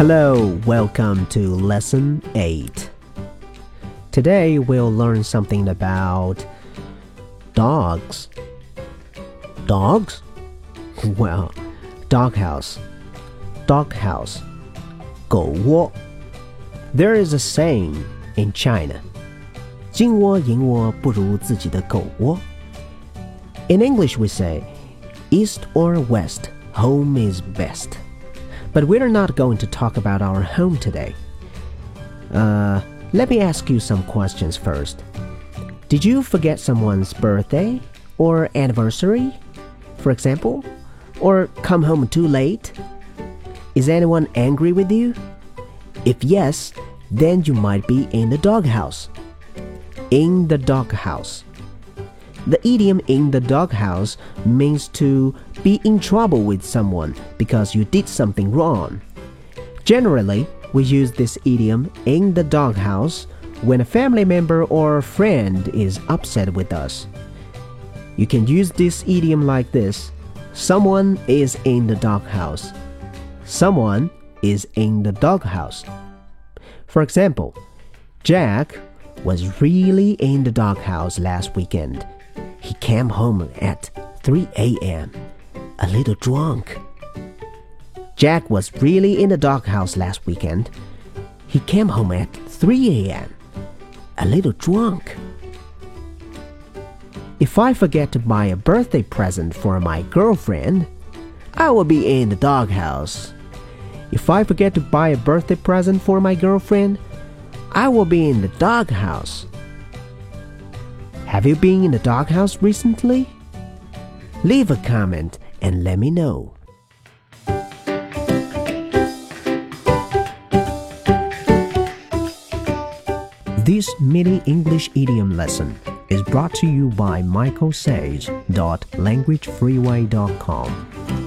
Hello, welcome to Lesson 8. Today we'll learn something about dogs. Dogs? Well, doghouse. Doghouse. 狗窝. There is a saying in China. 金窝银窝不如自己的狗窝. In English we say, East or West, home is best. But we're not going to talk about our home today. Uh, let me ask you some questions first. Did you forget someone's birthday or anniversary, for example? Or come home too late? Is anyone angry with you? If yes, then you might be in the doghouse. In the doghouse. The idiom in the doghouse means to be in trouble with someone because you did something wrong. Generally, we use this idiom in the doghouse when a family member or friend is upset with us. You can use this idiom like this Someone is in the doghouse. Someone is in the doghouse. For example, Jack was really in the doghouse last weekend. He came home at 3 a.m., a little drunk. Jack was really in the doghouse last weekend. He came home at 3 a.m., a little drunk. If I forget to buy a birthday present for my girlfriend, I will be in the doghouse. If I forget to buy a birthday present for my girlfriend, I will be in the doghouse. Have you been in the doghouse recently? Leave a comment and let me know. This mini English idiom lesson is brought to you by michaelsage.languagefreeway.com.